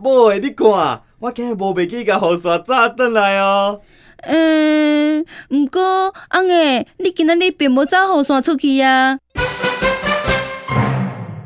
某诶，你看，我今日无袂记甲雨伞带转来哦。嗯，毋过，翁诶，你今仔日并无带雨伞出去啊。